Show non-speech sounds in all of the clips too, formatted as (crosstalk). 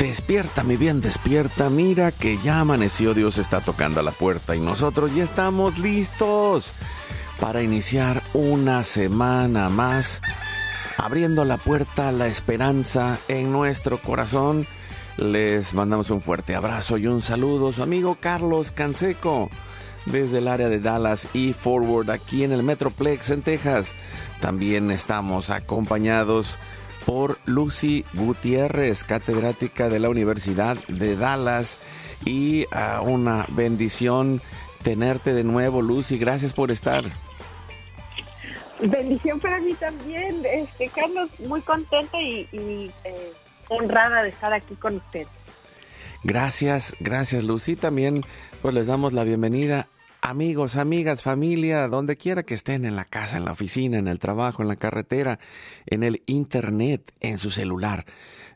Despierta, mi bien, despierta. Mira que ya amaneció, Dios está tocando a la puerta y nosotros ya estamos listos para iniciar una semana más, abriendo la puerta a la esperanza en nuestro corazón. Les mandamos un fuerte abrazo y un saludo, su amigo Carlos Canseco, desde el área de Dallas y Forward, aquí en el Metroplex en Texas. También estamos acompañados por Lucy Gutiérrez, catedrática de la Universidad de Dallas. Y uh, una bendición tenerte de nuevo, Lucy. Gracias por estar. Bendición para mí también, este Carlos, muy contenta y, y eh, honrada de estar aquí con usted. Gracias, gracias Lucy. También pues les damos la bienvenida amigos, amigas, familia, donde quiera que estén, en la casa, en la oficina, en el trabajo, en la carretera, en el internet, en su celular.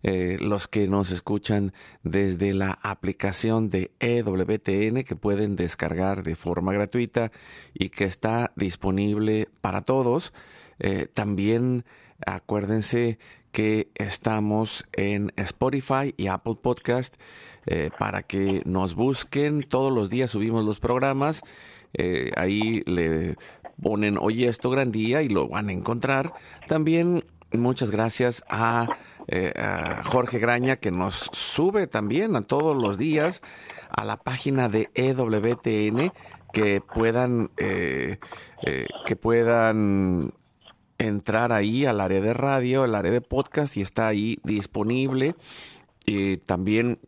Eh, los que nos escuchan desde la aplicación de EWTN que pueden descargar de forma gratuita y que está disponible para todos. Eh, también acuérdense que estamos en Spotify y Apple Podcast eh, para que nos busquen. Todos los días subimos los programas. Eh, ahí le ponen, oye, esto gran día y lo van a encontrar. También muchas gracias a, eh, a Jorge Graña que nos sube también a todos los días a la página de EWTN que puedan que puedan entrar ahí al área de radio, al área de podcast y está ahí disponible. Y también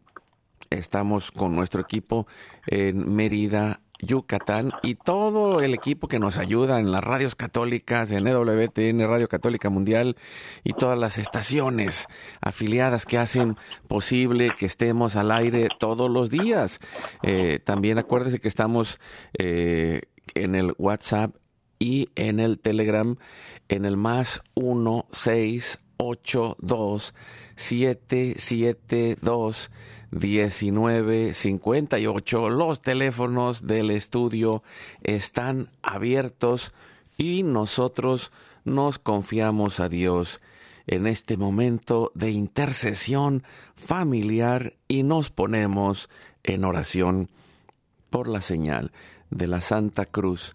estamos con nuestro equipo en Mérida, Yucatán y todo el equipo que nos ayuda en las radios católicas, en EWTN, Radio Católica Mundial y todas las estaciones afiliadas que hacen posible que estemos al aire todos los días. Eh, también acuérdese que estamos eh, en el WhatsApp y en el Telegram en el más 1 6 8 2 7 7 2 19 58. Los teléfonos del estudio están abiertos y nosotros nos confiamos a Dios en este momento de intercesión familiar y nos ponemos en oración por la señal de la Santa Cruz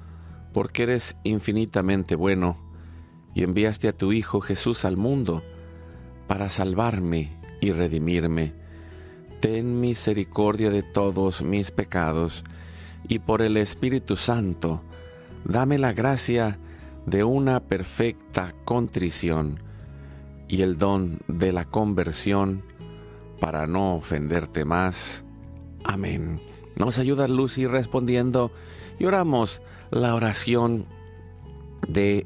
porque eres infinitamente bueno y enviaste a tu Hijo Jesús al mundo para salvarme y redimirme. Ten misericordia de todos mis pecados y por el Espíritu Santo, dame la gracia de una perfecta contrición y el don de la conversión para no ofenderte más. Amén. Nos ayuda Lucy respondiendo y oramos la oración de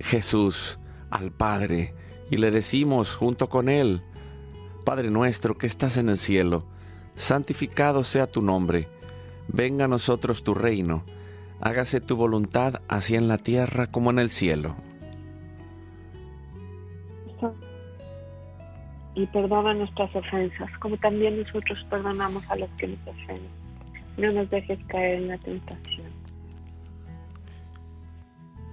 Jesús al Padre y le decimos junto con Él, Padre nuestro que estás en el cielo, santificado sea tu nombre, Venga a nosotros tu reino, hágase tu voluntad así en la tierra como en el cielo. Y perdona nuestras ofensas, como también nosotros perdonamos a los que nos ofenden. No nos dejes caer en la tentación.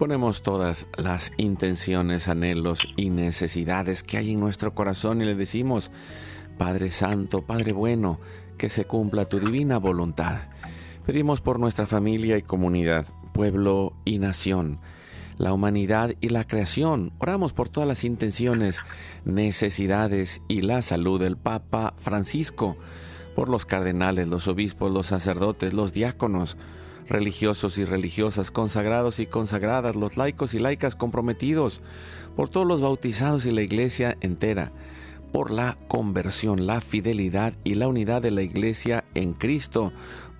Ponemos todas las intenciones, anhelos y necesidades que hay en nuestro corazón y le decimos, Padre Santo, Padre bueno, que se cumpla tu divina voluntad. Pedimos por nuestra familia y comunidad, pueblo y nación, la humanidad y la creación. Oramos por todas las intenciones, necesidades y la salud del Papa Francisco, por los cardenales, los obispos, los sacerdotes, los diáconos, religiosos y religiosas, consagrados y consagradas, los laicos y laicas comprometidos, por todos los bautizados y la iglesia entera por la conversión, la fidelidad y la unidad de la Iglesia en Cristo,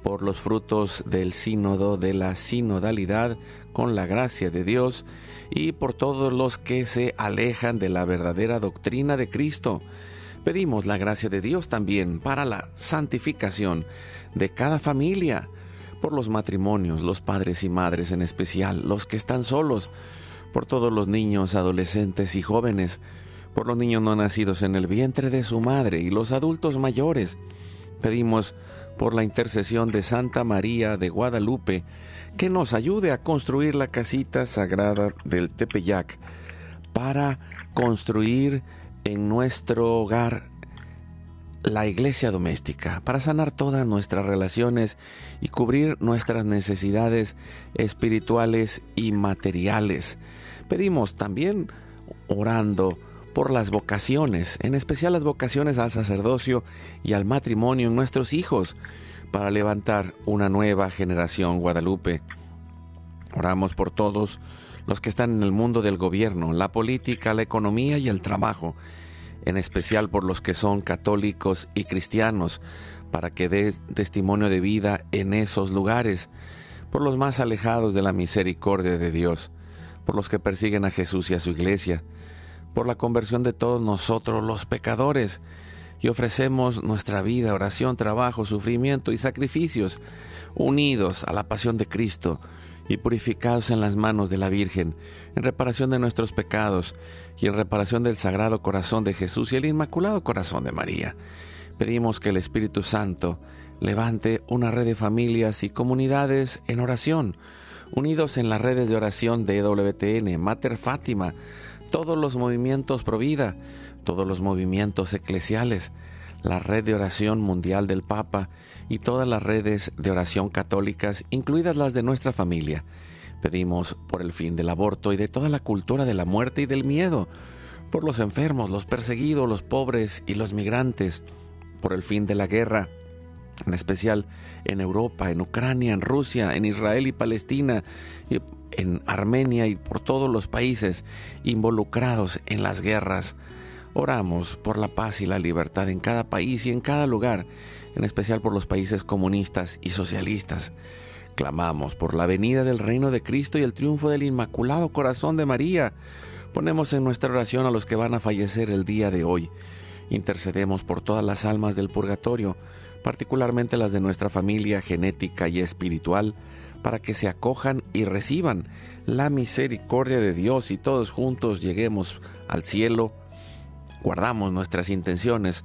por los frutos del sínodo, de la sinodalidad, con la gracia de Dios, y por todos los que se alejan de la verdadera doctrina de Cristo. Pedimos la gracia de Dios también para la santificación de cada familia, por los matrimonios, los padres y madres en especial, los que están solos, por todos los niños, adolescentes y jóvenes, por los niños no nacidos en el vientre de su madre y los adultos mayores. Pedimos por la intercesión de Santa María de Guadalupe que nos ayude a construir la casita sagrada del Tepeyac para construir en nuestro hogar la iglesia doméstica, para sanar todas nuestras relaciones y cubrir nuestras necesidades espirituales y materiales. Pedimos también orando por las vocaciones, en especial las vocaciones al sacerdocio y al matrimonio en nuestros hijos, para levantar una nueva generación Guadalupe. Oramos por todos los que están en el mundo del gobierno, la política, la economía y el trabajo, en especial por los que son católicos y cristianos, para que dé testimonio de vida en esos lugares, por los más alejados de la misericordia de Dios, por los que persiguen a Jesús y a su iglesia, por la conversión de todos nosotros los pecadores y ofrecemos nuestra vida, oración, trabajo, sufrimiento y sacrificios unidos a la pasión de Cristo y purificados en las manos de la Virgen, en reparación de nuestros pecados y en reparación del Sagrado Corazón de Jesús y el Inmaculado Corazón de María. Pedimos que el Espíritu Santo levante una red de familias y comunidades en oración, unidos en las redes de oración de WTN, Mater Fátima, todos los movimientos pro vida, todos los movimientos eclesiales, la red de oración mundial del Papa y todas las redes de oración católicas, incluidas las de nuestra familia. Pedimos por el fin del aborto y de toda la cultura de la muerte y del miedo, por los enfermos, los perseguidos, los pobres y los migrantes, por el fin de la guerra, en especial en Europa, en Ucrania, en Rusia, en Israel y Palestina, en Armenia y por todos los países involucrados en las guerras. Oramos por la paz y la libertad en cada país y en cada lugar, en especial por los países comunistas y socialistas. Clamamos por la venida del reino de Cristo y el triunfo del Inmaculado Corazón de María, Ponemos en nuestra oración a los que van a fallecer el día de hoy. Intercedemos por todas las almas del purgatorio, particularmente las de nuestra familia genética y espiritual, para que se acojan y reciban la misericordia de Dios y todos juntos lleguemos al cielo. Guardamos nuestras intenciones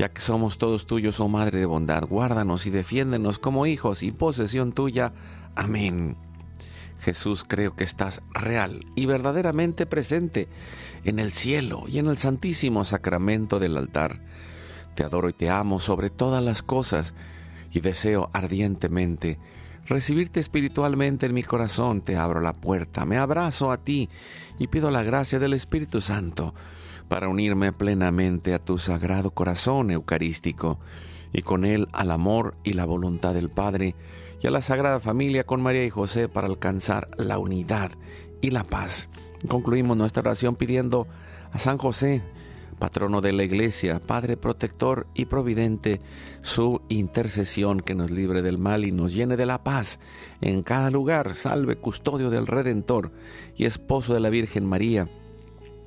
Ya que somos todos tuyos, oh Madre de bondad, guárdanos y defiéndenos como hijos y posesión tuya. Amén. Jesús, creo que estás real y verdaderamente presente en el cielo y en el santísimo sacramento del altar. Te adoro y te amo sobre todas las cosas y deseo ardientemente recibirte espiritualmente en mi corazón. Te abro la puerta, me abrazo a ti y pido la gracia del Espíritu Santo para unirme plenamente a tu sagrado corazón eucarístico y con él al amor y la voluntad del Padre y a la Sagrada Familia con María y José para alcanzar la unidad y la paz. Concluimos nuestra oración pidiendo a San José, patrono de la Iglesia, Padre protector y providente, su intercesión que nos libre del mal y nos llene de la paz en cada lugar, salve custodio del Redentor y esposo de la Virgen María.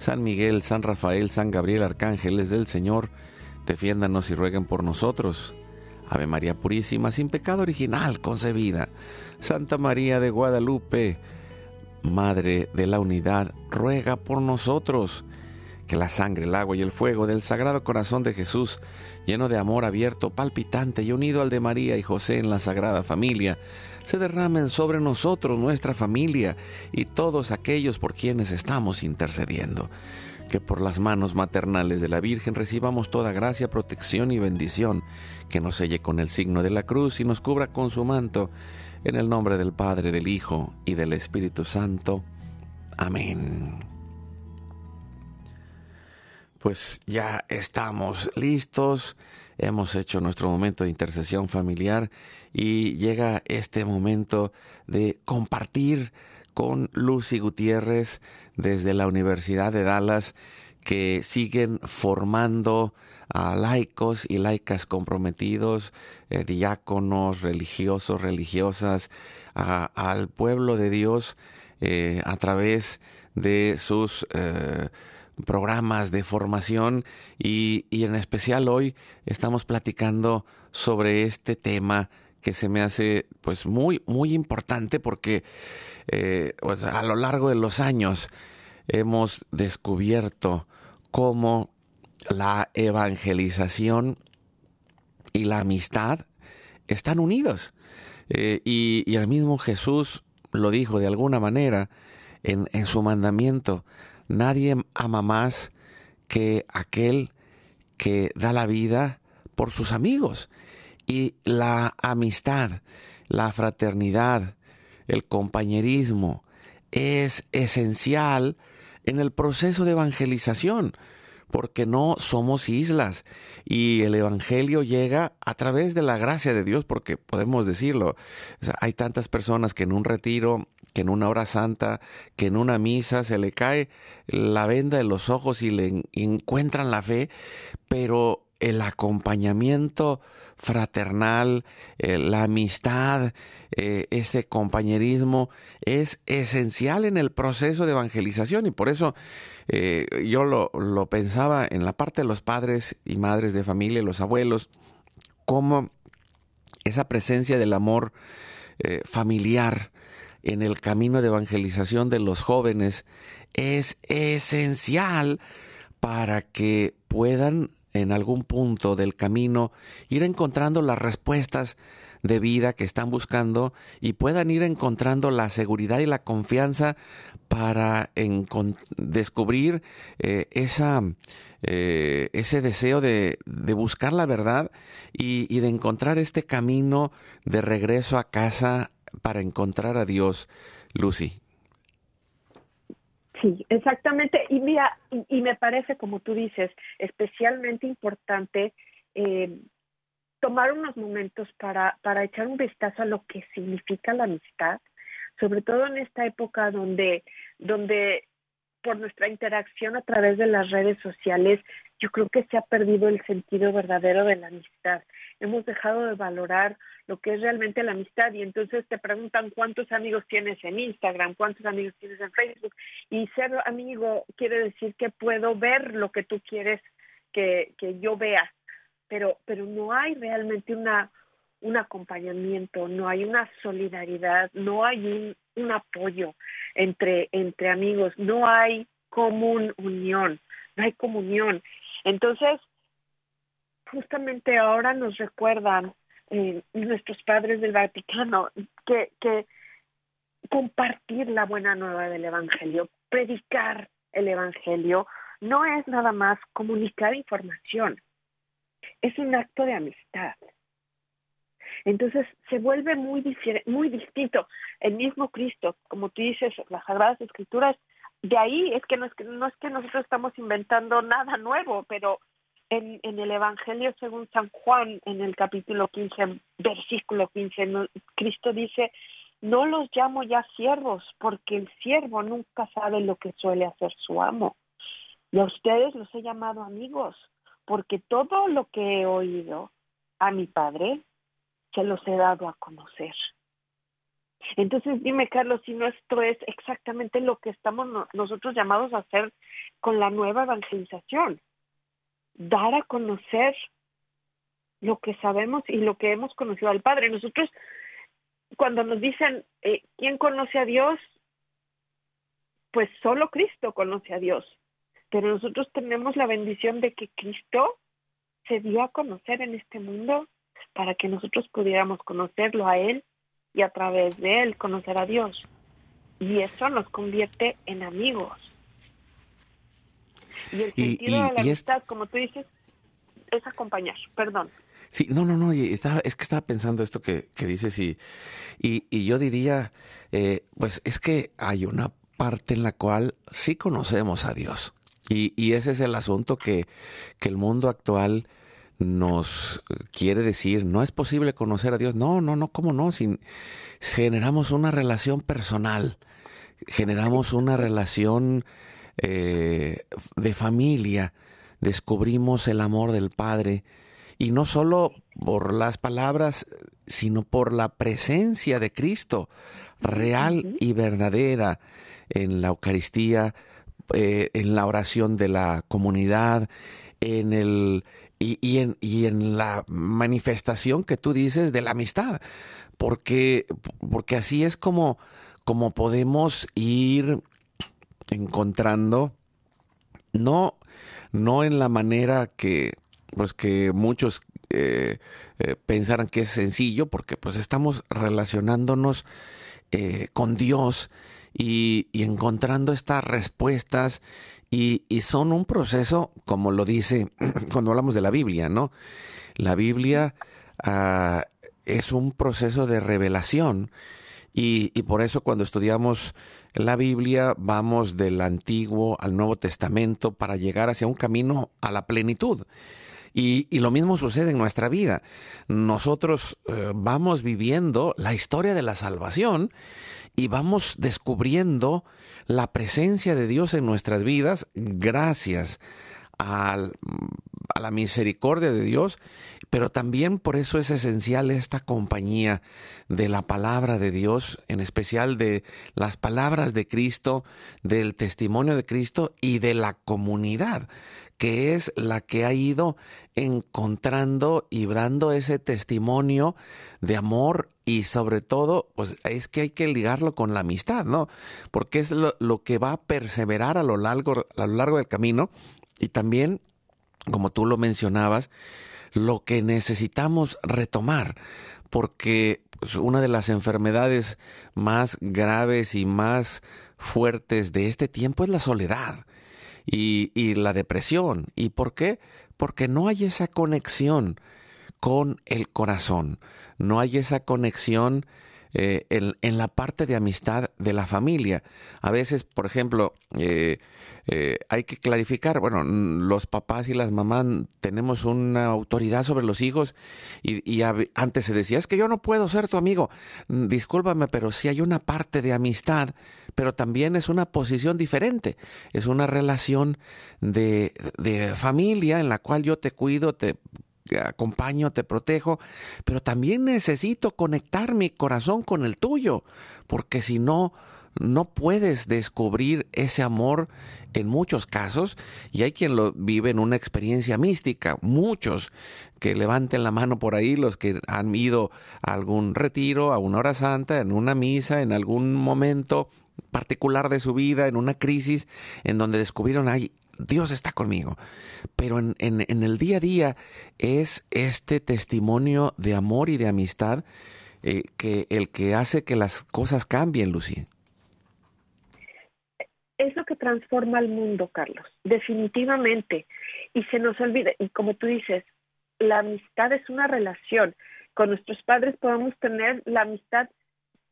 San Miguel, San Rafael, San Gabriel, arcángeles del Señor, defiéndanos y rueguen por nosotros. Ave María Purísima, sin pecado original concebida. Santa María de Guadalupe, Madre de la Unidad, ruega por nosotros. Que la sangre, el agua y el fuego del Sagrado Corazón de Jesús lleno de amor abierto, palpitante y unido al de María y José en la Sagrada Familia, se derramen sobre nosotros, nuestra familia y todos aquellos por quienes estamos intercediendo. Que por las manos maternales de la Virgen recibamos toda gracia, protección y bendición, que nos selle con el signo de la cruz y nos cubra con su manto, en el nombre del Padre, del Hijo y del Espíritu Santo. Amén. Pues ya estamos listos, hemos hecho nuestro momento de intercesión familiar y llega este momento de compartir con Lucy Gutiérrez desde la Universidad de Dallas que siguen formando a laicos y laicas comprometidos, eh, diáconos, religiosos, religiosas, al pueblo de Dios eh, a través de sus eh, programas de formación y, en especial hoy estamos platicando sobre este tema que se me hace pues muy muy importante porque eh, pues, a lo largo de los años hemos descubierto cómo la evangelización y la amistad están unidos. Eh, y, y, el mismo Jesús lo dijo de alguna manera en, en su mandamiento Nadie ama más que aquel que da la vida por sus amigos. Y la amistad, la fraternidad, el compañerismo es esencial en el proceso de evangelización, porque no somos islas. Y el Evangelio llega a través de la gracia de Dios, porque podemos decirlo, hay tantas personas que en un retiro que en una hora santa, que en una misa se le cae la venda de los ojos y le encuentran la fe, pero el acompañamiento fraternal, eh, la amistad, eh, ese compañerismo es esencial en el proceso de evangelización. Y por eso eh, yo lo, lo, pensaba en la parte de los padres y madres de familia, los abuelos, como esa presencia del amor familiar, en el camino de evangelización de los jóvenes es esencial para que puedan en algún punto del camino ir encontrando las respuestas de vida que están buscando y puedan ir encontrando la seguridad y la confianza para descubrir eh, esa, eh, ese deseo de, buscar la verdad y de encontrar este camino de regreso a casa para encontrar a Dios, Lucy. Sí, exactamente. Y mira, y, me parece, como tú dices, especialmente importante eh, tomar unos momentos para, para echar un vistazo a lo que significa la amistad, sobre todo en esta época donde, donde por nuestra interacción a través de las redes sociales, yo creo que se ha perdido el sentido verdadero de la amistad. Hemos dejado de valorar lo que es realmente la amistad y entonces te preguntan cuántos amigos tienes en Instagram, cuántos amigos tienes en Facebook y ser amigo quiere decir que puedo ver lo que tú quieres que, que yo vea, pero, pero no hay realmente una, un acompañamiento, no hay una solidaridad, no hay un, un apoyo entre, entre amigos, no hay común unión, no hay comunión. Entonces, justamente ahora nos recuerdan eh, nuestros padres del Vaticano que, que compartir la buena nueva del Evangelio, predicar el Evangelio, no es nada más comunicar información, es un acto de amistad. Entonces se vuelve muy, muy distinto. El mismo Cristo, como tú dices, las Sagradas Escrituras, de ahí es que no es que, no es que nosotros estamos inventando nada nuevo, pero en, en el Evangelio según San Juan, en el capítulo 15, versículo 15, Cristo dice, no los llamo ya siervos, porque el siervo nunca sabe lo que suele hacer su amo. Y a ustedes los he llamado amigos, porque todo lo que he oído a mi Padre se los he dado a conocer. Entonces dime, Carlos, si no esto es exactamente lo que estamos nosotros llamados a hacer con la nueva evangelización, dar a conocer lo que sabemos y lo que hemos conocido al Padre. Nosotros, cuando nos dicen, eh, ¿quién conoce a Dios? Pues solo Cristo conoce a Dios. Pero nosotros tenemos la bendición de que Cristo se dio a conocer en este mundo para que nosotros pudiéramos conocerlo a Él y a través de Él conocer a Dios. Y eso nos convierte en amigos. Y el sentido de la amistad, como tú dices, es acompañar, perdón. Sí, no, no, no, es que estaba pensando esto que, dices y, y, yo diría, eh, pues es que hay una parte en la cual sí conocemos a Dios. Y, y ese es el asunto que, que el mundo actual nos quiere decir, no es posible conocer a Dios. No, no, no, ¿cómo no? Si generamos una relación personal, generamos una relación eh, de familia, descubrimos el amor del Padre, y no solo por las palabras, sino por la presencia de Cristo real y verdadera en la Eucaristía, eh, en la oración de la comunidad, en el y, en, y en la manifestación que tú dices de la amistad, porque, porque así es como, como podemos ir encontrando, no, no en la manera que, pues que muchos eh, eh pensaran que es sencillo, porque pues estamos relacionándonos eh, con Dios y, encontrando estas respuestas y, son un proceso, como lo dice (clears throat) cuando hablamos de la Biblia, ¿no? La Biblia ah, es un proceso de revelación y, por eso cuando estudiamos la Biblia vamos del Antiguo al Nuevo Testamento para llegar hacia un camino a la plenitud. Y, y, lo mismo sucede en nuestra vida. Nosotros eh, vamos viviendo la historia de la salvación y vamos descubriendo la presencia de Dios en nuestras vidas gracias a la misericordia de Dios, pero también por eso es esencial esta compañía de la palabra de Dios, en especial de las palabras de Cristo, del testimonio de Cristo y de la comunidad que es la que ha ido encontrando y dando ese testimonio de amor y sobre todo, pues es que hay que ligarlo con la amistad, ¿no? Porque es lo, que va a perseverar a lo, largo, a lo largo del camino y también, como tú lo mencionabas, lo que necesitamos retomar porque pues, una de las enfermedades más graves y más fuertes de este tiempo es la soledad y, y la depresión. ¿Y por qué? Porque no hay esa conexión con el corazón, no hay esa conexión eh, en, la parte de amistad de la familia. A veces, por ejemplo, eh, eh, hay que clarificar, bueno, los papás y las mamás tenemos una autoridad sobre los hijos y, antes se decía, es que yo no puedo ser tu amigo. Discúlpame, pero sí hay una parte de amistad, pero también es una posición diferente. Es una relación de, de familia en la cual yo te cuido, te acompaño, te protejo, pero también necesito conectar mi corazón con el tuyo, porque si no, no puedes descubrir ese amor en muchos casos, y hay quien lo vive en una experiencia mística, muchos que levanten la mano por ahí, los que han ido a algún retiro, a una hora santa, en una misa, en algún momento particular de su vida, en una crisis, en donde descubrieron, ay, Dios está conmigo. Pero en, el día a día es este testimonio de amor y de amistad eh, que el que hace que las cosas cambien, Lucía. Es lo que transforma el mundo, Carlos, definitivamente. Y se nos olvida, y como tú dices, la amistad es una relación. Con nuestros padres podemos tener la amistad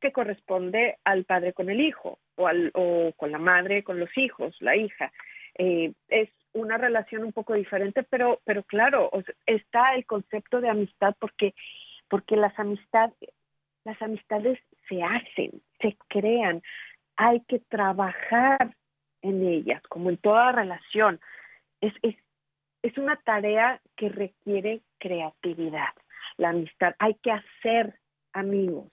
que corresponde al padre con el hijo, o, al, o con la madre con los hijos, la hija. Eh, es una relación un poco diferente, pero, pero claro, está el concepto de amistad porque, porque las amistades, las amistades se hacen, se crean, hay que trabajar en ellas, como en toda relación. Es, es, es una tarea que requiere creatividad, la amistad. Hay que hacer amigos.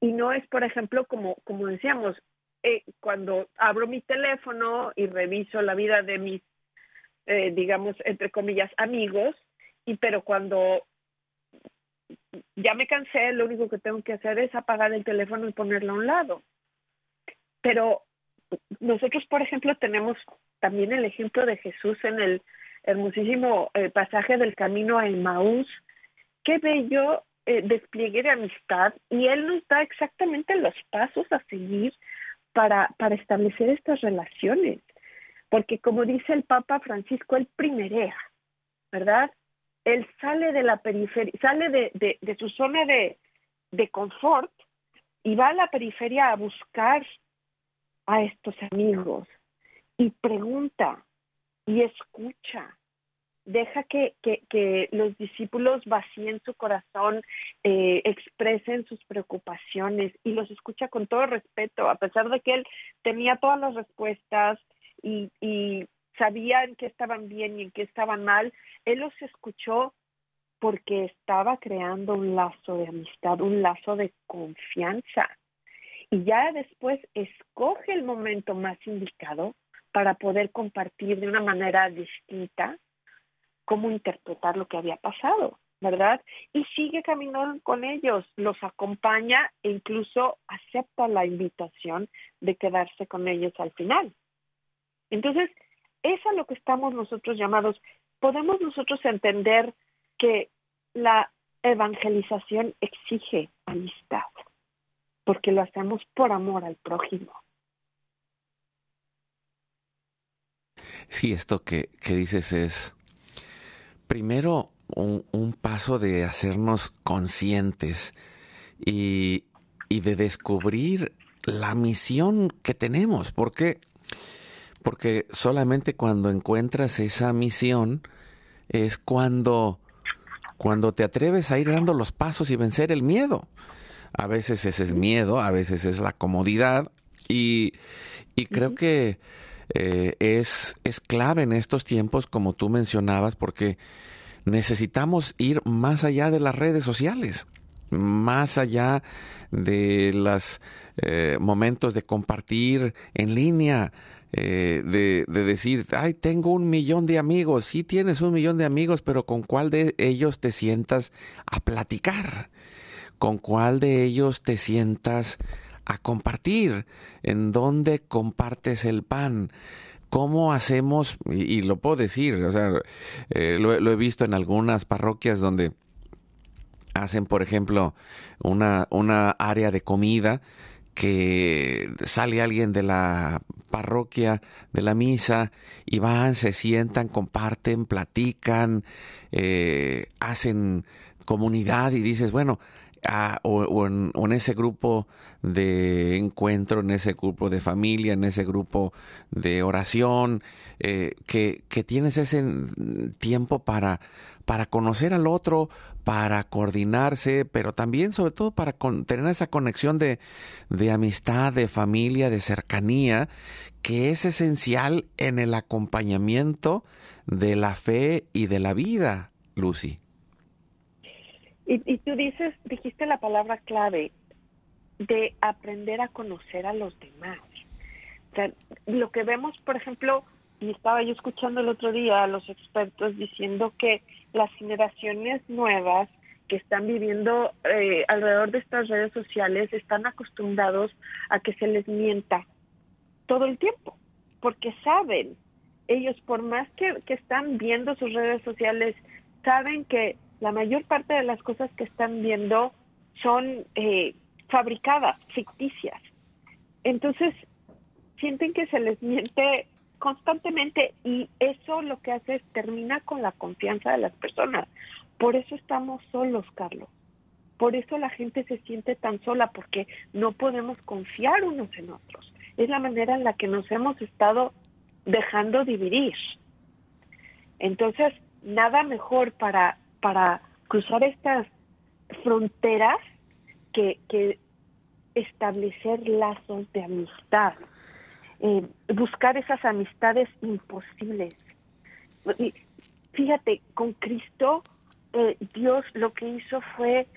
Y no es, por ejemplo, como, como decíamos, eh, cuando abro mi teléfono y reviso la vida de mis, eh, digamos, entre comillas, amigos, y pero cuando ya me cansé, lo único que tengo que hacer es apagar el teléfono y ponerlo a un lado. Pero nosotros, por ejemplo, tenemos también el ejemplo de Jesús en el hermosísimo eh, pasaje del camino a Emmaús. Qué bello despliegue de amistad y él nos da exactamente los pasos a seguir para, para establecer estas relaciones. Porque como dice el Papa Francisco, él primerea, ¿verdad? Él sale de la periferia, sale de, de, su zona de, de confort y va a la periferia a buscar a estos amigos y pregunta y escucha deja que, que, los discípulos vacíen su corazón, eh, expresen sus preocupaciones y los escucha con todo respeto, a pesar de que él tenía todas las respuestas y, y sabía en qué estaban bien y en qué estaban mal, él los escuchó porque estaba creando un lazo de amistad, un lazo de confianza. Y ya después escoge el momento más indicado para poder compartir de una manera distinta cómo interpretar lo que había pasado, ¿verdad? Y sigue caminando con ellos, los acompaña e incluso acepta la invitación de quedarse con ellos al final. Entonces, es a lo que estamos nosotros llamados. Podemos nosotros entender que la evangelización exige amistad, porque lo hacemos por amor al prójimo. Sí, esto que, que dices es primero un, paso de hacernos conscientes y, de descubrir la misión que tenemos. ¿Por qué? Porque solamente cuando encuentras esa misión es cuando, cuando te atreves a ir dando los pasos y vencer el miedo. A veces ese es miedo, a veces es la comodidad y, creo que eh, es, es clave en estos tiempos, como tú mencionabas, porque necesitamos ir más allá de las redes sociales, más allá de los eh, momentos de compartir en línea, eh, de, de, decir, ay, tengo un millón de amigos. Sí tienes un millón de amigos, pero ¿con cuál de ellos te sientas a platicar? ¿Con cuál de ellos te sientas a compartir? ¿En dónde compartes el pan? ¿Cómo hacemos? Y, lo puedo decir, o sea, eh, lo, he visto en algunas parroquias donde hacen, por ejemplo, una, una área de comida que sale alguien de la parroquia, de la misa, y van, se sientan, comparten, platican, eh, hacen comunidad y dices, bueno, ah, o, en, ese grupo de encuentro, en ese grupo de familia, en ese grupo de oración, eh, que, que, tienes ese tiempo para, para conocer al otro, para coordinarse, pero también sobre todo para tener esa conexión de, de amistad, de familia, de cercanía, que es esencial en el acompañamiento de la fe y de la vida, Lucy. Y, y, tú dices, dijiste la palabra clave de aprender a conocer a los demás. O sea, lo que vemos, por ejemplo, y estaba yo escuchando el otro día a los expertos diciendo que las generaciones nuevas que están viviendo eh, alrededor de estas redes sociales están acostumbrados a que se les mienta todo el tiempo, porque saben, ellos por más que, que están viendo sus redes sociales, saben que la mayor parte de las cosas que están viendo son eh, fabricadas, ficticias. Entonces, sienten que se les miente constantemente y eso lo que hace es termina con la confianza de las personas. Por eso estamos solos, Carlos. Por eso la gente se siente tan sola porque no podemos confiar unos en otros. Es la manera en la que nos hemos estado dejando dividir. Entonces, nada mejor para, para cruzar estas fronteras que, establecer lazos de amistad, eh, buscar esas amistades imposibles. Fíjate, con Cristo eh, Dios lo que hizo fue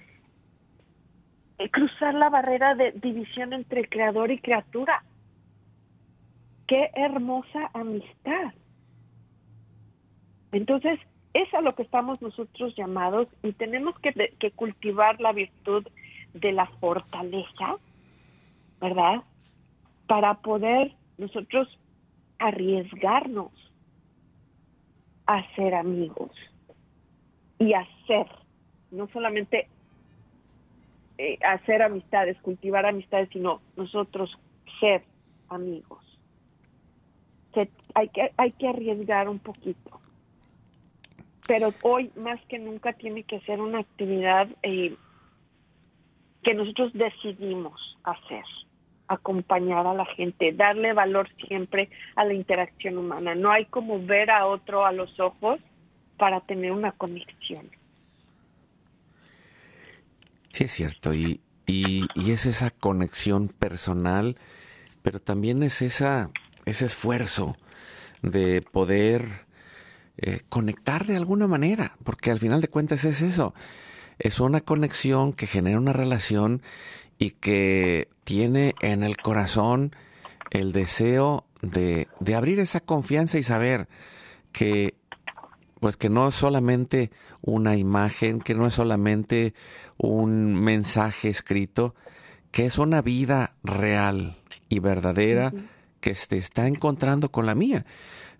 eh, cruzar la barrera de división entre creador y criatura. Qué hermosa amistad. Entonces, es a lo que estamos nosotros llamados y tenemos que, cultivar la virtud de la fortaleza, ¿verdad? Para poder nosotros arriesgarnos a ser amigos y hacer, no solamente eh, hacer amistades, cultivar amistades, sino nosotros ser amigos. hay, que, hay que arriesgar un poquito. Pero hoy más que nunca tiene que ser una actividad eh, que nosotros decidimos hacer acompañar a la gente, darle valor siempre a la interacción humana. No hay como ver a otro a los ojos para tener una conexión. Sí, es cierto, y, y, es esa conexión personal, pero también es esa, ese esfuerzo de poder eh, conectar de alguna manera, porque al final de cuentas es eso, es una conexión que genera una relación y que tiene en el corazón el deseo de, de abrir esa confianza y saber que pues que no es solamente una imagen, que no es solamente un mensaje escrito, que es una vida real y verdadera que se está encontrando con la mía.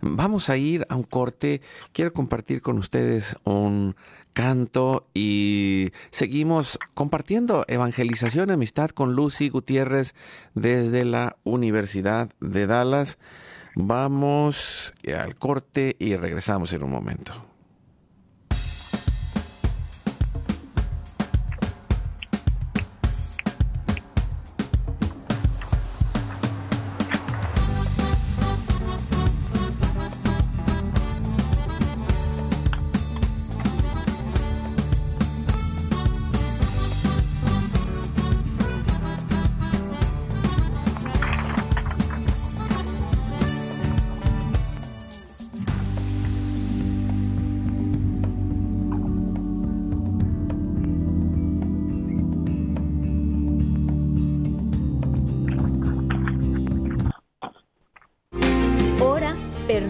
Vamos a ir a un corte. Quiero compartir con ustedes un canto y seguimos compartiendo evangelización, amistad con Lucy Gutiérrez desde la Universidad de Dallas. Vamos al corte y regresamos en un momento.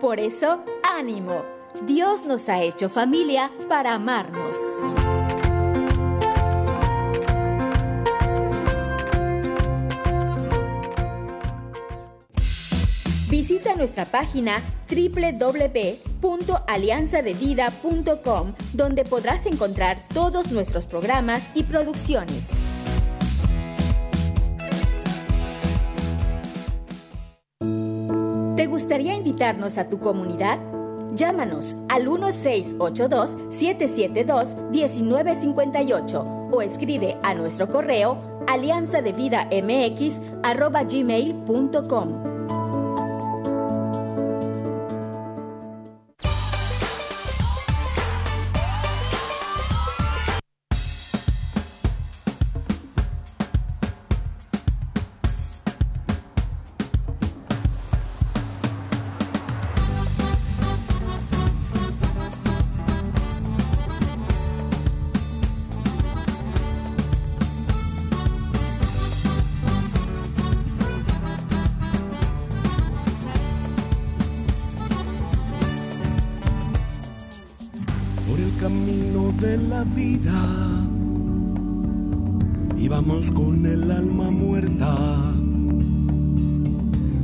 Por eso, ánimo. Dios nos ha hecho familia para amarnos. Visita nuestra página www.alianzadevida.com donde podrás encontrar todos nuestros programas y producciones. Gustaría invitarnos a tu comunidad? Llámanos al 1682-772-1958 o escribe a nuestro correo alianzadevidamx.gmail.com. de la vida y vamos con el alma muerta.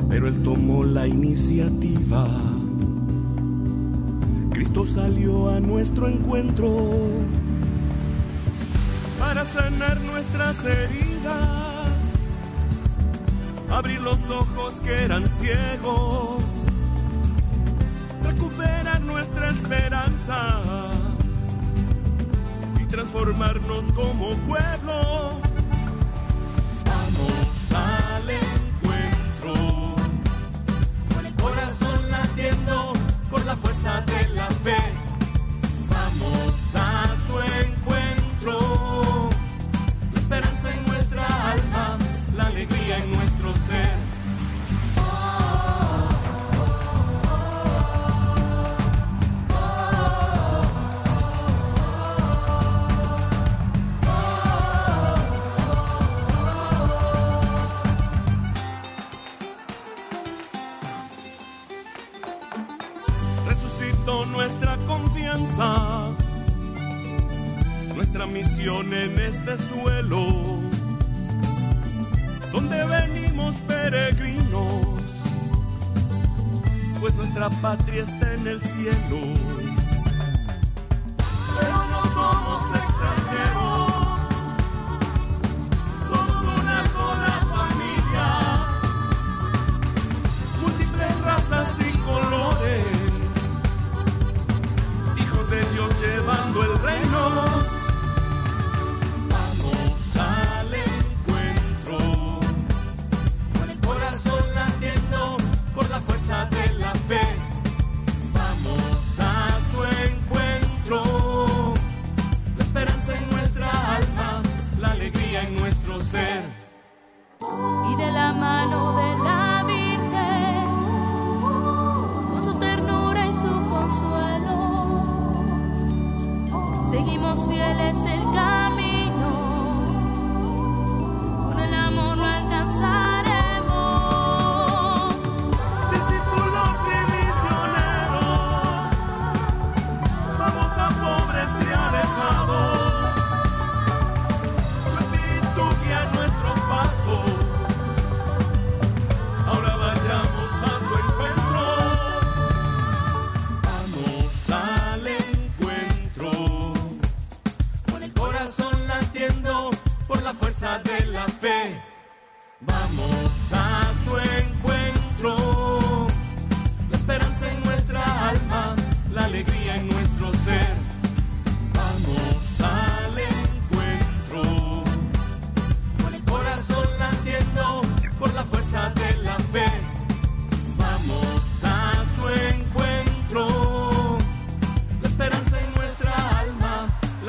Pero Él tomó la iniciativa. Cristo salió a nuestro encuentro para sanar nuestras heridas, abrir los ojos que eran ciegos, recuperar nuestra esperanza transformarnos como pueblo.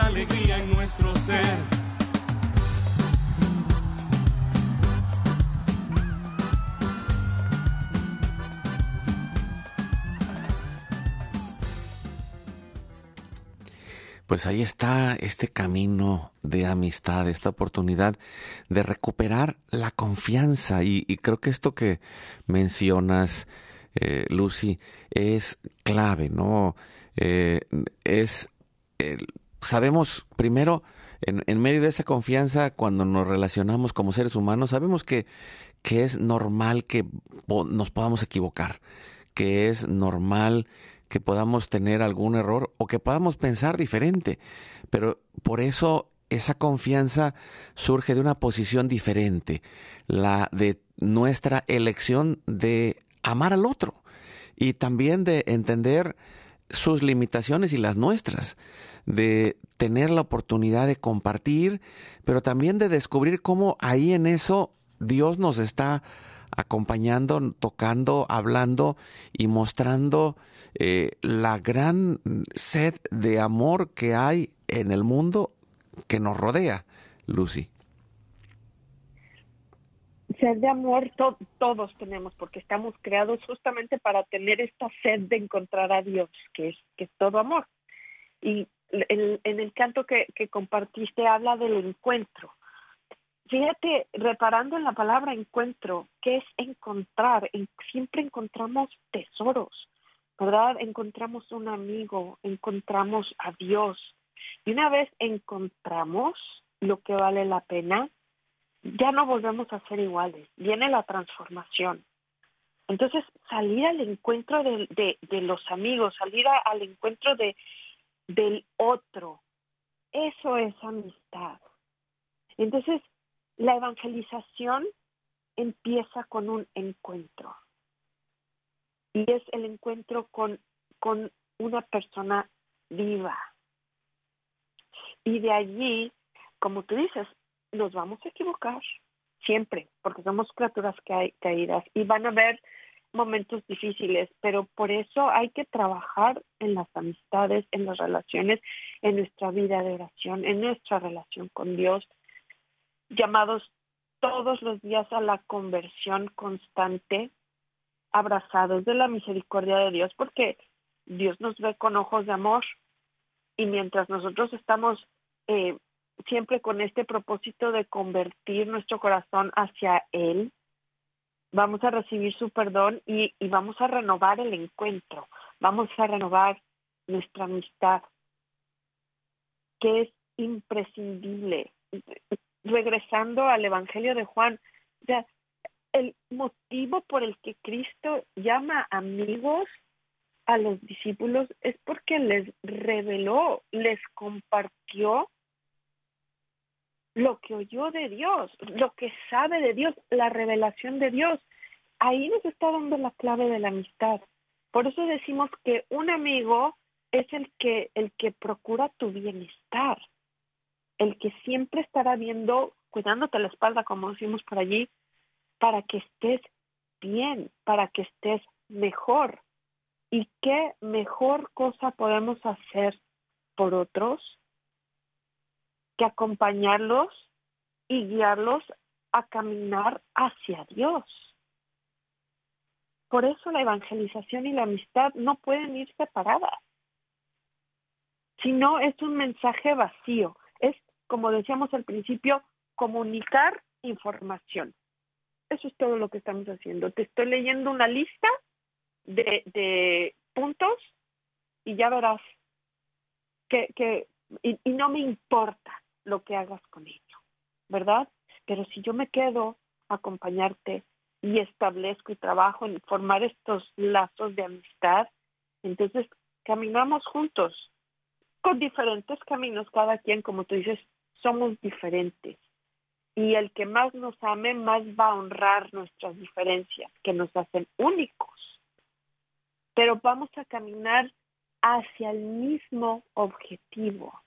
alegría en nuestro ser. Pues ahí está este camino de amistad, esta oportunidad de recuperar la confianza. Y, creo que esto que mencionas, eh, Lucy, es clave, ¿no? Eh, es el sabemos primero, en, medio de esa confianza, cuando nos relacionamos como seres humanos, sabemos que, que es normal que nos podamos equivocar, que es normal que podamos tener algún error o que podamos pensar diferente. Pero por eso esa confianza surge de una posición diferente, la de nuestra elección de amar al otro y también de entender sus limitaciones y las nuestras, de tener la oportunidad de compartir, pero también de descubrir cómo ahí en eso Dios nos está acompañando, tocando, hablando y mostrando eh, la gran sed de amor que hay en el mundo que nos rodea, Lucy. Sed de amor todos tenemos porque estamos creados justamente para tener esta sed de encontrar a Dios, que es, que es todo amor. Y en, el canto que, compartiste habla del encuentro. Fíjate, reparando en la palabra encuentro, que es encontrar, siempre encontramos tesoros. ¿verdad? Encontramos un amigo, encontramos a Dios. Y una vez encontramos lo que vale la pena, ya no volvemos a ser iguales. Viene la transformación. Entonces, salir al encuentro de, los amigos, salir al encuentro de, del otro, eso es amistad. Entonces, la evangelización empieza con un encuentro y es el encuentro con, con una persona viva. Y de allí, como tú dices, nos vamos a equivocar siempre, porque somos criaturas caídas y van a haber momentos difíciles, pero por eso hay que trabajar en las amistades, en las relaciones, en nuestra vida de oración, en nuestra relación con Dios, llamados todos los días a la conversión constante, abrazados de la misericordia de Dios, porque Dios nos ve con ojos de amor. Y mientras nosotros estamos eh, siempre con este propósito de convertir nuestro corazón hacia Él, vamos a recibir su perdón y, vamos a renovar el encuentro, vamos a renovar nuestra amistad, que es imprescindible. Regresando al Evangelio de Juan, ya el motivo por el que Cristo llama amigos a los discípulos es porque les reveló, les compartió lo que oyó de Dios, lo que sabe de Dios, la revelación de Dios. Ahí nos está dando la clave de la amistad. Por eso decimos que un amigo es el que el que procura tu bienestar, el que siempre estará viendo, cuidándote la espalda, como decimos por allí, para que estés bien, para que estés mejor. ¿Y qué mejor cosa podemos hacer por otros que acompañarlos y guiarlos a caminar hacia Dios? Por eso la evangelización y la amistad no pueden ir separadas. Si no, es un mensaje vacío. Es, como decíamos al principio, comunicar información. Eso es todo lo que estamos haciendo. Te estoy leyendo una lista de, puntos y ya verás que, que y no me importa lo que hagas con ello, ¿verdad? Pero si yo me quedo a acompañarte y establezco y trabajo en formar estos lazos de amistad, entonces caminamos juntos con diferentes caminos, cada quien, como tú dices, somos diferentes y el que más nos ame más va a honrar nuestras diferencias que nos hacen únicos. Pero vamos a caminar hacia el mismo objetivo.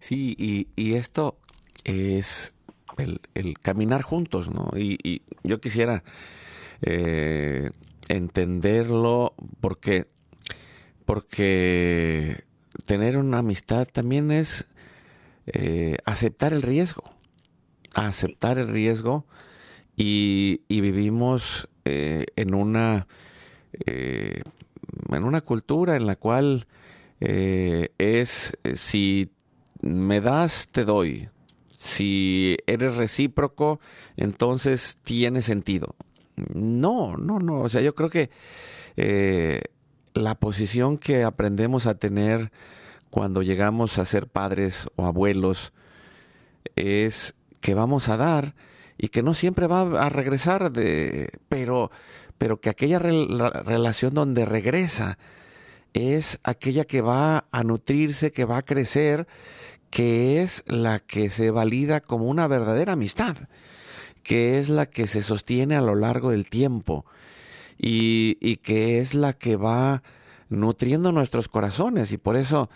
Sí, y, esto es el, caminar juntos, ¿no? Y, yo quisiera eh, entenderlo porque, porque tener una amistad también es eh, aceptar el riesgo, aceptar el riesgo y, vivimos eh, en una en una cultura en la cual es si me das, te doy. Si eres recíproco, entonces tiene sentido. No, no, no. O sea, yo creo que eh, la posición que aprendemos a tener cuando llegamos a ser padres o abuelos es que vamos a dar y que no siempre va a regresar de pero pero que aquella relación donde regresa es aquella que va a nutrirse, que va a crecer, que es la que se valida como una verdadera amistad, que es la que se sostiene a lo largo del tiempo y, que es la que va nutriendo nuestros corazones y por eso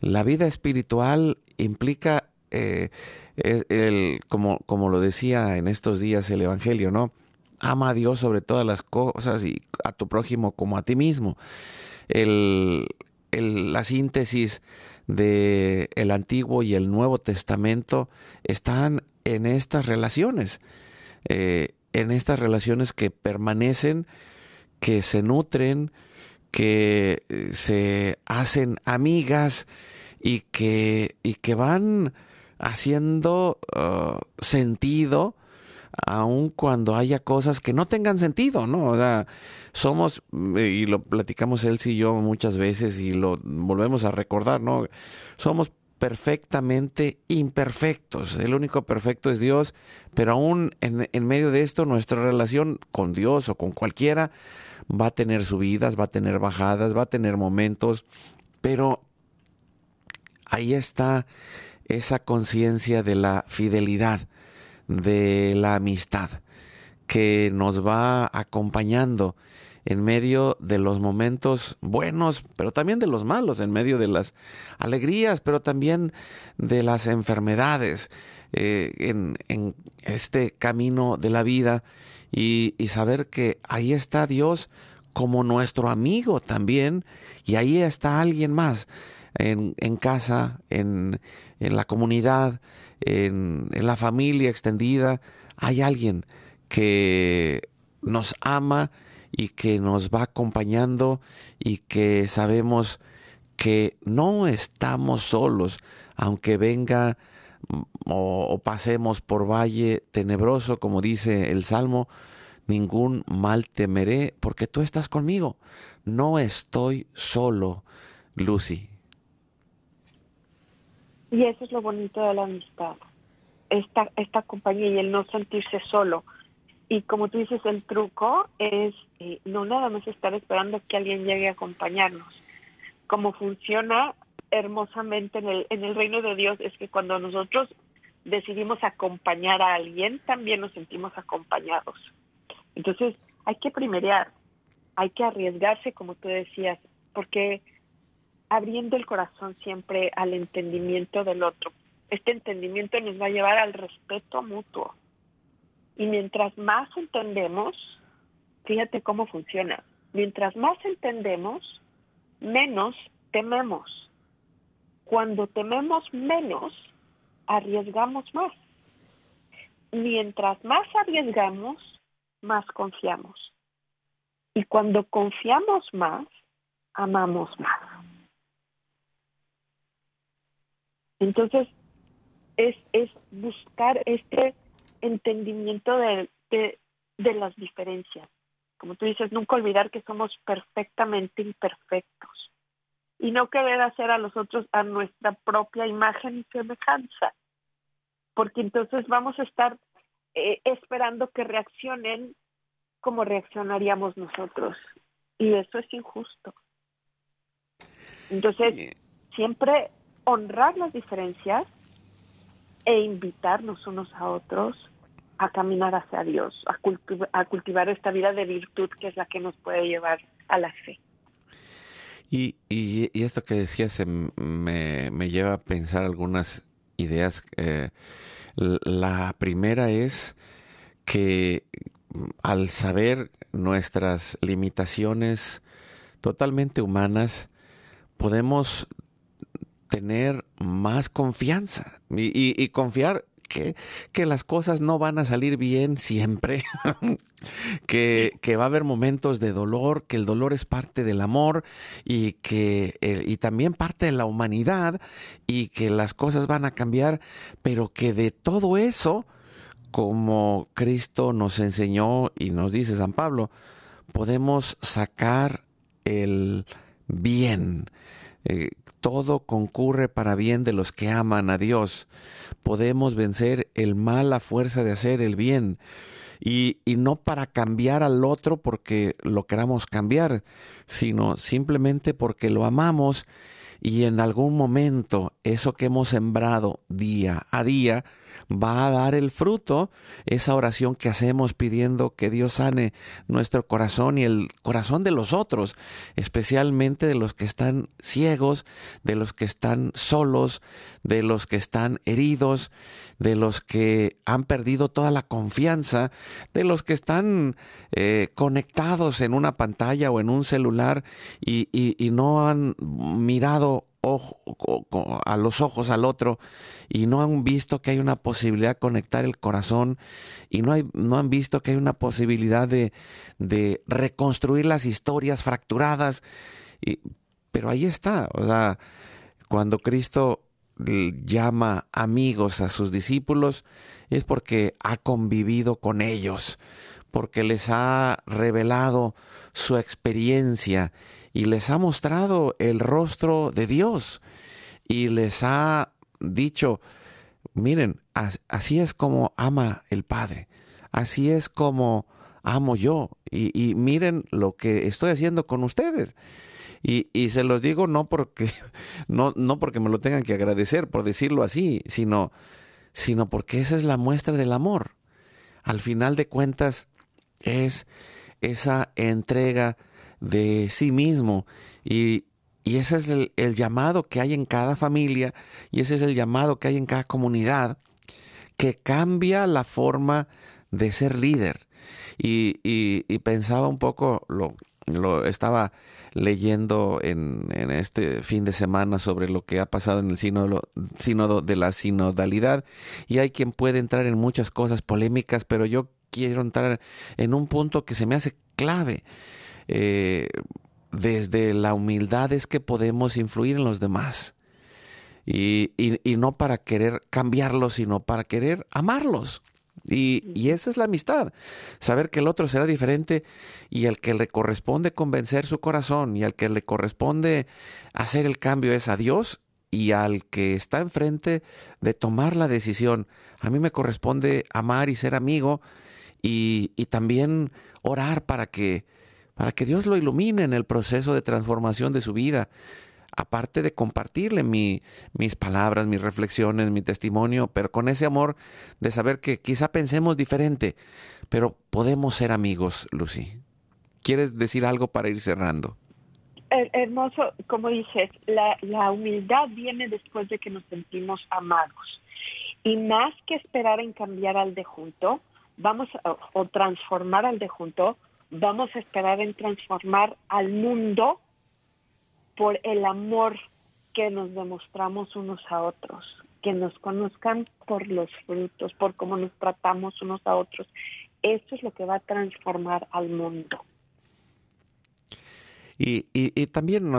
la vida espiritual implica eh, el, como, como lo decía en estos días el Evangelio, ¿no? Ama a Dios sobre todas las cosas y a tu prójimo como a ti mismo. El, la síntesis de el Antiguo y el Nuevo Testamento están en estas relaciones, eh, en estas relaciones que permanecen que se nutren, que eh, se hacen amigas y que, y que van haciendo uh, sentido aun cuando haya cosas que no tengan sentido, ¿no? O sea, somos, y lo platicamos él y yo muchas veces y lo volvemos a recordar, ¿no? Somos perfectamente imperfectos. El único perfecto es Dios, pero aún en, en medio de esto, nuestra relación con Dios o con cualquiera va a tener subidas, va a tener bajadas, va a tener momentos, pero ahí está esa conciencia de la fidelidad, de la amistad, que nos va acompañando en medio de los momentos buenos, pero también de los malos, en medio de las alegrías, pero también de las enfermedades, eh, en, este camino de la vida y, saber que ahí está Dios como nuestro amigo también y ahí está alguien más en, casa, en, la comunidad, en, la familia extendida, hay alguien que nos ama y que nos va acompañando y que sabemos que no estamos solos, aunque venga o, pasemos por valle tenebroso, como dice el Salmo, ningún mal temeré, porque tú estás conmigo. No estoy solo, Lucy. Y eso es lo bonito de la amistad, esta, esta compañía y el no sentirse solo. Y como tú dices, el truco es eh, no nada más estar esperando que alguien llegue a acompañarnos. Como funciona hermosamente en el, en el reino de Dios es que cuando nosotros decidimos acompañar a alguien, también nos sentimos acompañados. Entonces, hay que primerear, hay que arriesgarse, como tú decías, porque abriendo el corazón siempre al entendimiento del otro. Este entendimiento nos va a llevar al respeto mutuo. Y mientras más entendemos, fíjate cómo funciona, mientras más entendemos, menos tememos. Cuando tememos menos, arriesgamos más. Mientras más arriesgamos, más confiamos. Y cuando confiamos más, amamos más. Entonces, es, es buscar este entendimiento de, de, de las diferencias. Como tú dices, nunca olvidar que somos perfectamente imperfectos y no querer hacer a los otros a nuestra propia imagen y semejanza, porque entonces vamos a estar eh, esperando que reaccionen como reaccionaríamos nosotros y eso es injusto. Entonces, siempre honrar las diferencias e invitarnos unos a otros a caminar hacia Dios, a, a cultivar esta vida de virtud que es la que nos puede llevar a la fe. Y, y, esto que decías me, me, lleva a pensar algunas ideas. Eh, la primera es que al saber nuestras limitaciones totalmente humanas, podemos tener más confianza y, y, confiar que, que las cosas no van a salir bien siempre, (laughs) que, que, va a haber momentos de dolor, que el dolor es parte del amor y que eh, y también parte de la humanidad y que las cosas van a cambiar, pero que de todo eso, como Cristo nos enseñó y nos dice San Pablo, podemos sacar el bien. Eh, todo concurre para bien de los que aman a Dios. Podemos vencer el mal a fuerza de hacer el bien. Y, y, no para cambiar al otro porque lo queramos cambiar, sino simplemente porque lo amamos y en algún momento eso que hemos sembrado día a día va a dar el fruto, esa oración que hacemos pidiendo que Dios sane nuestro corazón y el corazón de los otros, especialmente de los que están ciegos, de los que están solos, de los que están heridos, de los que han perdido toda la confianza, de los que están eh, conectados en una pantalla o en un celular y, y no han mirado a los ojos al otro y no han visto que hay una posibilidad de conectar el corazón y no, hay, no han visto que hay una posibilidad de, de reconstruir las historias fracturadas. Y, pero ahí está, o sea, cuando Cristo llama amigos a sus discípulos es porque ha convivido con ellos, porque les ha revelado su experiencia y les ha mostrado el rostro de Dios y les ha dicho, miren, así es como ama el Padre, así es como amo yo y, miren lo que estoy haciendo con ustedes. Y, y, se los digo no porque, (laughs) no, no porque me lo tengan que agradecer, por decirlo así, sino, sino porque esa es la muestra del amor. Al final de cuentas, es esa entrega de sí mismo. Y, y ese es el, llamado que hay en cada familia y ese es el llamado que hay en cada comunidad que cambia la forma de ser líder. Y, y, pensaba un poco, lo, lo estaba leyendo en, en, este fin de semana sobre lo que ha pasado en el sínodo, sínodo de la sinodalidad y hay quien puede entrar en muchas cosas polémicas, pero yo quiero entrar en un punto que se me hace clave eh, desde la humildad es que podemos influir en los demás. Y, y, no para querer cambiarlos, sino para querer amarlos. Y, y, esa es la amistad. Saber que el otro será diferente y al que le corresponde convencer su corazón y al que le corresponde hacer el cambio es a Dios y al que está enfrente de tomar la decisión. A mí me corresponde amar y ser amigo y también orar para que para que Dios lo ilumine en el proceso de transformación de su vida. Aparte de compartirle mis palabras, mis reflexiones, mi testimonio, pero con ese amor de saber que quizá pensemos diferente, pero podemos ser amigos, Lucy. ¿Quieres decir algo para ir cerrando? Hermoso, como dices, la, la humildad viene después de que nos sentimos amados. Y más que esperar en cambiar al de junto, vamos a, o transformar al de junto, vamos a esperar en transformar al mundo por el amor que nos demostramos unos a otros, que nos conozcan por los frutos, por cómo nos tratamos unos a otros. Esto es lo que va a transformar al mundo. Y, y, también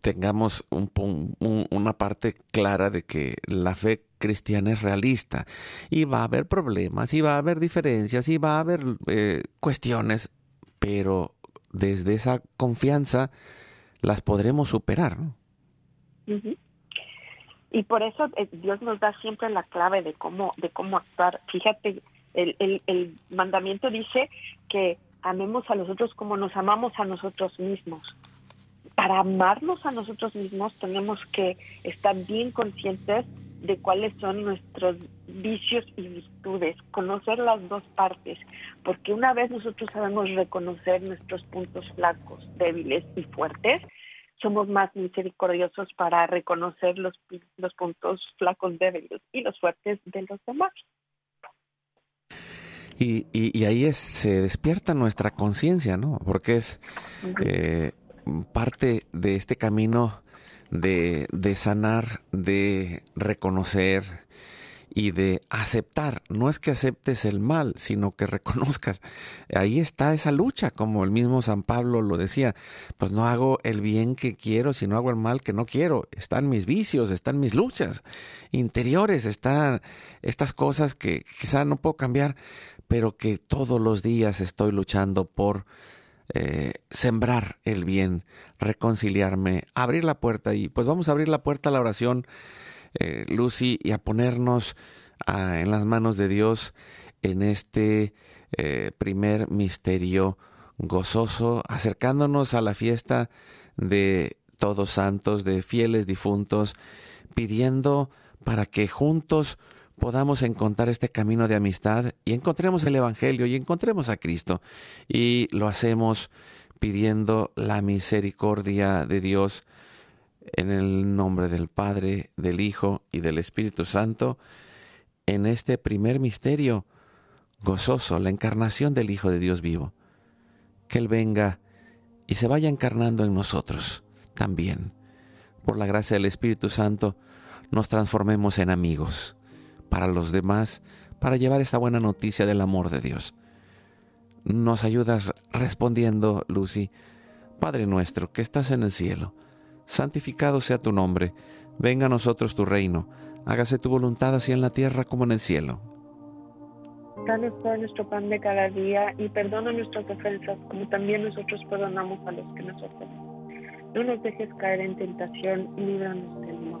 tengamos un, una parte clara de que la fe cristiana es realista y va a haber problemas y va a haber diferencias y va a haber eh, cuestiones pero desde esa confianza las podremos superar. Y por eso eh, Dios nos da siempre la clave de cómo, de cómo actuar. Fíjate, el, el, el mandamiento dice que amemos a los otros como nos amamos a nosotros mismos. Para amarnos a nosotros mismos tenemos que estar bien conscientes de cuáles son nuestros vicios y virtudes, conocer las dos partes, porque una vez nosotros sabemos reconocer nuestros puntos flacos, débiles y fuertes, somos más misericordiosos para reconocer los, los puntos flacos, débiles y los fuertes de los demás. Y, y, ahí es, se despierta nuestra conciencia, ¿no? Porque es eh, parte de este camino de, de sanar, de reconocer y de aceptar. No es que aceptes el mal, sino que reconozcas. Ahí está esa lucha, como el mismo San Pablo lo decía. Pues no hago el bien que quiero, sino hago el mal que no quiero. Están mis vicios, están mis luchas interiores, están estas cosas que quizá no puedo cambiar, pero que todos los días estoy luchando por eh, sembrar el bien, reconciliarme, abrir la puerta. Y pues vamos a abrir la puerta a la oración eh, Lucy, y a ponernos ah, en las manos de Dios en este eh, primer misterio gozoso, acercándonos a la fiesta de todos santos, de fieles difuntos, pidiendo para que juntos podamos encontrar este camino de amistad y encontremos el Evangelio y encontremos a Cristo. Y lo hacemos pidiendo la misericordia de Dios en el nombre del Padre, del Hijo y del Espíritu Santo, en este primer misterio gozoso, la encarnación del Hijo de Dios vivo. Que Él venga y se vaya encarnando en nosotros también. Por la gracia del Espíritu Santo, nos transformemos en amigos para los demás, para llevar esta buena noticia del amor de Dios. Nos ayudas respondiendo, Lucy, Padre nuestro que estás en el cielo santificado sea tu nombre, venga a nosotros tu reino, hágase tu voluntad así en la tierra como en el cielo. Danos hoy nuestro pan de cada día y perdona nuestras ofensas como también nosotros perdonamos a los que nos ofenden. No nos dejes caer en tentación y líbranos del mal.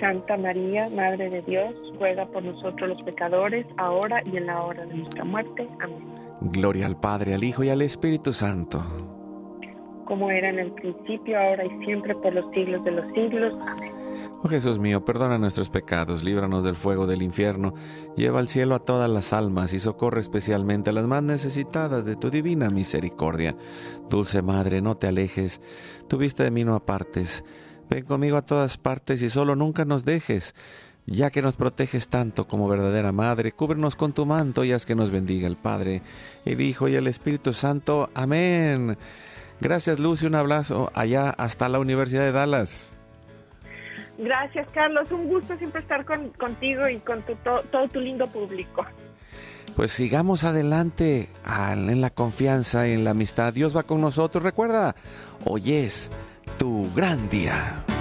Santa María, Madre de Dios, ruega por nosotros los pecadores, ahora y en la hora de nuestra muerte. Amén. Gloria al Padre, al Hijo y al Espíritu Santo. Como era en el principio, ahora y siempre, por los siglos de los siglos. Amén. Oh Jesús mío, perdona nuestros pecados, líbranos del fuego del infierno, lleva al cielo a todas las almas y socorre especialmente a las más necesitadas de tu divina misericordia. Dulce Madre, no te alejes, tu vista de mí no apartes Ven conmigo a todas partes y solo nunca nos dejes, ya que nos proteges tanto como verdadera madre, cúbrenos con tu manto y haz que nos bendiga el Padre, el Hijo y el Espíritu Santo. Amén. Gracias Lucy, un abrazo allá hasta la Universidad de Dallas. Gracias Carlos, un gusto siempre estar contigo y con todo tu lindo público. pues sigamos adelante en la confianza, en la amistad. Dios va con nosotros. Recuerda, hoy es tu gran día.